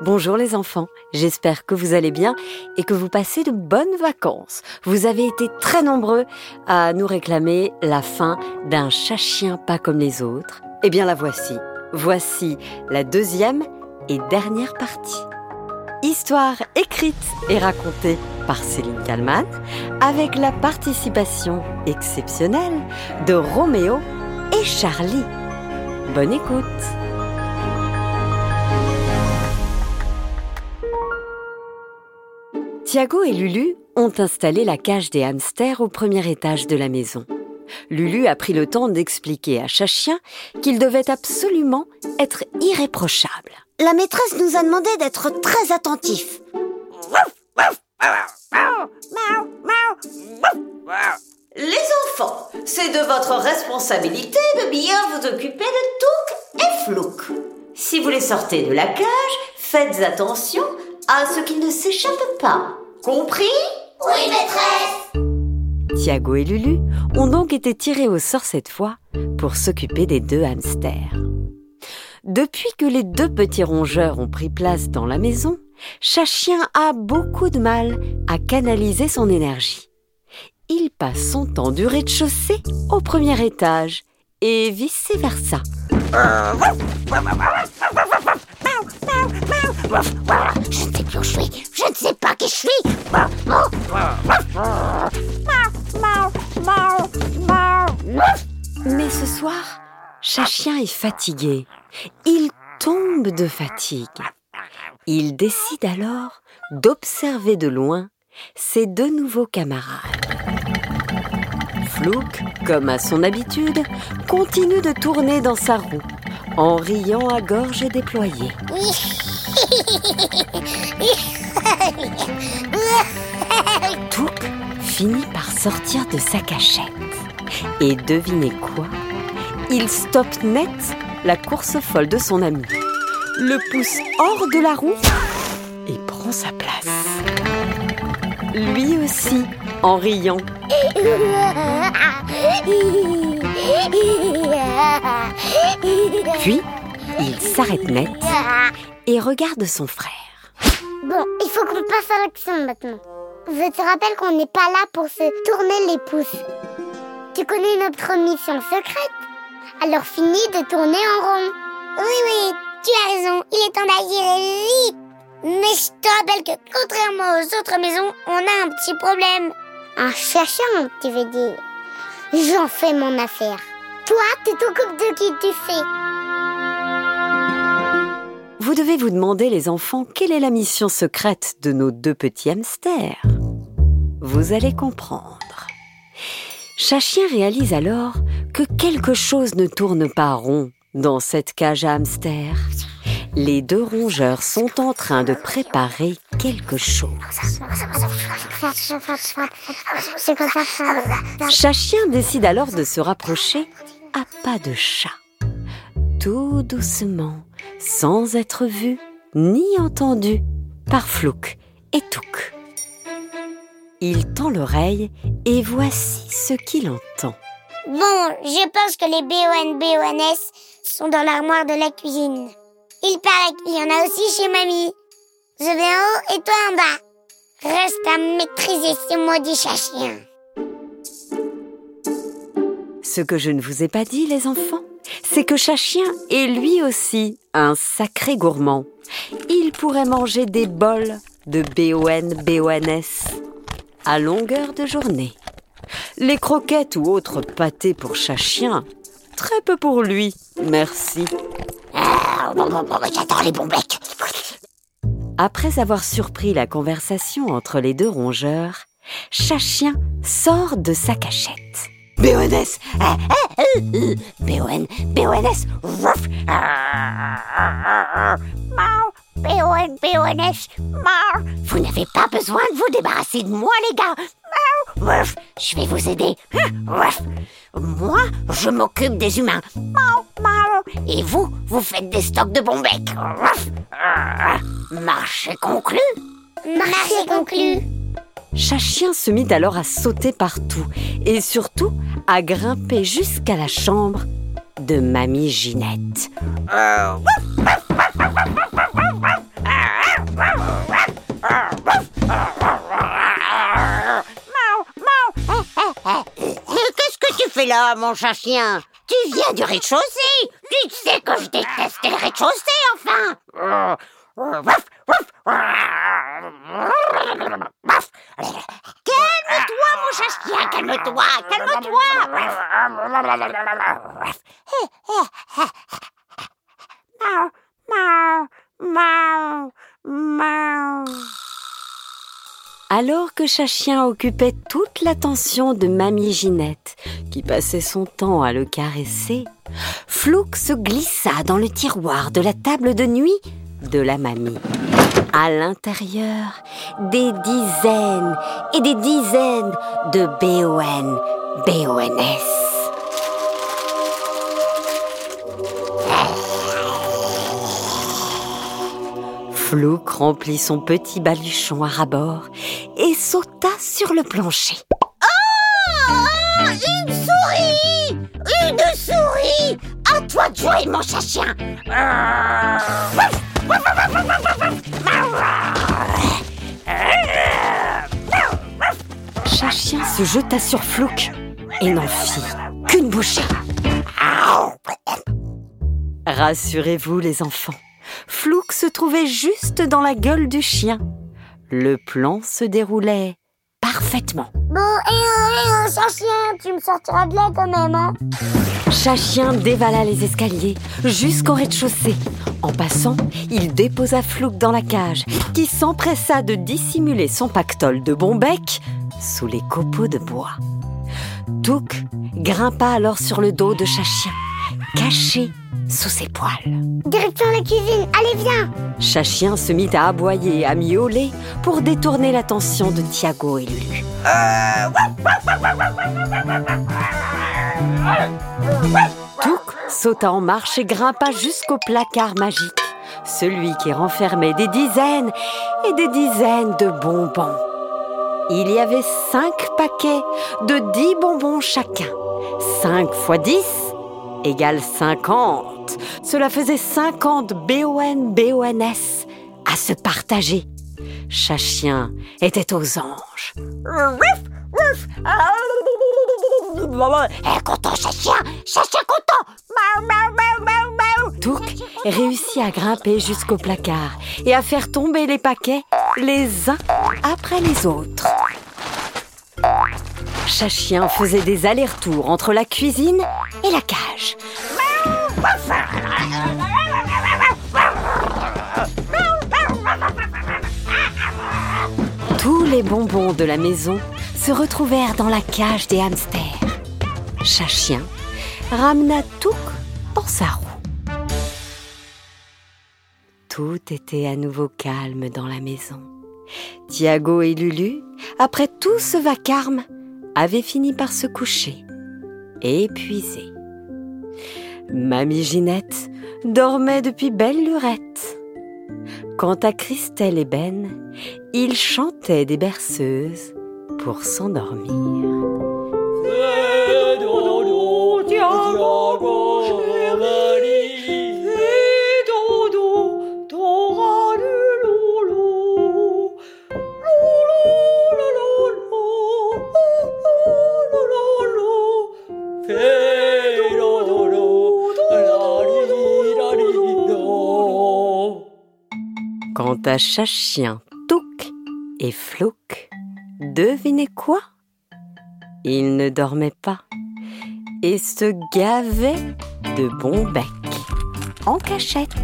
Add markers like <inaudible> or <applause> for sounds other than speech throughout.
Bonjour les enfants, j'espère que vous allez bien et que vous passez de bonnes vacances. Vous avez été très nombreux à nous réclamer la fin d'un chat-chien pas comme les autres. Eh bien la voici. Voici la deuxième et dernière partie. Histoire écrite et racontée par Céline Kallmann avec la participation exceptionnelle de Roméo et Charlie. Bonne écoute Thiago et Lulu ont installé la cage des hamsters au premier étage de la maison. Lulu a pris le temps d'expliquer à Chachien qu'il devait absolument être irréprochable. La maîtresse nous a demandé d'être très attentifs. Les enfants, c'est de votre responsabilité de bien vous occuper de Touk et Flouk. Si vous les sortez de la cage, faites attention à ce qu'ils ne s'échappent pas. Compris Oui, maîtresse Thiago et Lulu ont donc été tirés au sort cette fois pour s'occuper des deux hamsters. Depuis que les deux petits rongeurs ont pris place dans la maison, Chachien a beaucoup de mal à canaliser son énergie. Il passe son temps du rez-de-chaussée au premier étage et vice-versa. Je ne sais plus où je suis. Je ne sais pas qui je suis. Mais ce soir, Chachien est fatigué. Il tombe de fatigue. Il décide alors d'observer de loin ses deux nouveaux camarades. Flouk, comme à son habitude, continue de tourner dans sa roue en riant à gorge déployée. <laughs> <laughs> Touk finit par sortir de sa cachette. Et devinez quoi? Il stoppe net la course folle de son ami, le pousse hors de la roue et prend sa place. Lui aussi, en riant. <laughs> Puis, il s'arrête net et regarde son frère. Bon, il faut qu'on passe à l'action maintenant. Je te rappelle qu'on n'est pas là pour se tourner les pouces. Tu connais notre mission secrète? Alors finis de tourner en rond. Oui, oui, tu as raison, il est temps d'agir vite. Mais je te rappelle que contrairement aux autres maisons, on a un petit problème. Un cherchant, tu veux dire? J'en fais mon affaire. Toi, tu t'occupes de qui tu fais. Vous devez vous demander, les enfants, quelle est la mission secrète de nos deux petits hamsters Vous allez comprendre. Chachien réalise alors que quelque chose ne tourne pas rond dans cette cage à hamsters. Les deux rongeurs sont en train de préparer quelque chose. Chachien décide alors de se rapprocher à pas de chat. Tout doucement, sans être vu ni entendu par Flouk et Touk. Il tend l'oreille et voici ce qu'il entend. Bon, je pense que les BON BONS sont dans l'armoire de la cuisine. Il paraît qu'il y en a aussi chez mamie. Je vais en haut et toi en bas. Reste à maîtriser ces maudits chats-chiens. Ce que je ne vous ai pas dit, les enfants, c'est que Chachien est lui aussi un sacré gourmand. Il pourrait manger des bols de BON BONS à longueur de journée. Les croquettes ou autres pâtés pour Chachien, très peu pour lui, merci. J'adore les. Après avoir surpris la conversation entre les deux rongeurs, Chachien sort de sa cachette. BONS BON BONS BON, BONS, mort. Vous n'avez pas besoin de vous débarrasser de moi, les gars. Je vais vous aider. Ruff. Moi, je m'occupe des humains. Et vous, vous faites des stocks de bons becs. Marché conclu. Marché conclu. Chachien se mit alors à sauter partout et surtout à grimper jusqu'à la chambre de Mamie Ginette. Euh, qu'est-ce que tu fais là, mon chachien? Tu viens du rez-de-chaussée. Tu sais que je déteste les rez-de-chaussée, enfin. Chien, calme-toi, calme-toi Alors que Chachien occupait toute l'attention de Mamie Ginette, qui passait son temps à le caresser, Flouk se glissa dans le tiroir de la table de nuit de la mamie. À l'intérieur, des dizaines et des dizaines de BON, BONS. Flouk remplit son petit baluchon à rabord et sauta sur le plancher. Oh Une souris Une souris À toi de jouer, mon chat chien Chachien se jeta sur Flouk et n'en fit qu'une bouchée. Rassurez-vous les enfants, Flouk se trouvait juste dans la gueule du chien. Le plan se déroulait parfaitement. Bon, et un, et un, chien, tu me sortiras de là quand même, hein Chachien dévala les escaliers jusqu'au rez-de-chaussée. En passant, il déposa Flouk dans la cage, qui s'empressa de dissimuler son pactole de bon bec sous les copeaux de bois. Touk grimpa alors sur le dos de Chachien, caché sous ses poils. Direction la cuisine, allez viens Chachien se mit à aboyer et à miauler pour détourner l'attention de Tiago et Lulu. Touk sauta en marche et grimpa jusqu'au placard magique, celui qui renfermait des dizaines et des dizaines de bonbons. Il y avait cinq paquets de dix bonbons chacun. Cinq fois dix égale cinquante. Cela faisait cinquante BON BONS à se partager. Chachien était aux anges. Eh, content. Touk réussit à grimper jusqu'au placard et à faire tomber les paquets les uns après les autres. Chachien faisait des allers-retours entre la cuisine et la cage. Tous les bonbons de la maison se retrouvèrent dans la cage des hamsters. Chachien ramena Touk dans sa roue. Tout était à nouveau calme dans la maison. Tiago et Lulu, après tout ce vacarme, avaient fini par se coucher, épuisés. Mamie Ginette dormait depuis belle lurette. Quant à Christelle et Ben, ils chantaient des berceuses pour s'endormir. Quant à Chachien, Touk et Flouk, devinez quoi? Ils ne dormaient pas et se gavaient de bons becs en cachette.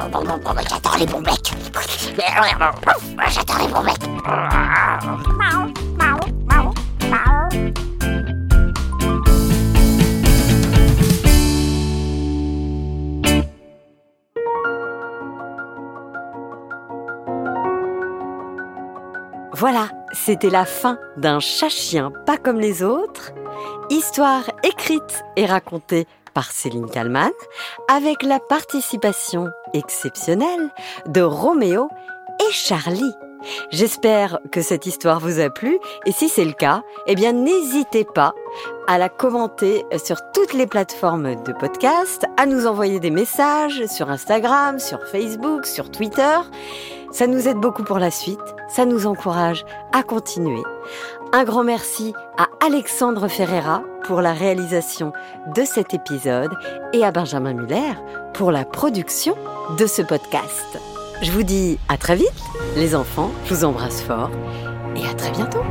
J'adore les bons becs J'adore les bons becs Voilà, c'était la fin d'un chat-chien pas comme les autres. Histoire écrite et racontée par Céline Kallmann, avec la participation exceptionnelle de Roméo et Charlie. J'espère que cette histoire vous a plu et si c'est le cas, eh bien n'hésitez pas à la commenter sur toutes les plateformes de podcast, à nous envoyer des messages sur Instagram, sur Facebook, sur Twitter. Ça nous aide beaucoup pour la suite, ça nous encourage à continuer. Un grand merci à Alexandre Ferreira pour la réalisation de cet épisode et à Benjamin Muller pour la production de ce podcast. Je vous dis à très vite, les enfants, je vous embrasse fort et à très bientôt.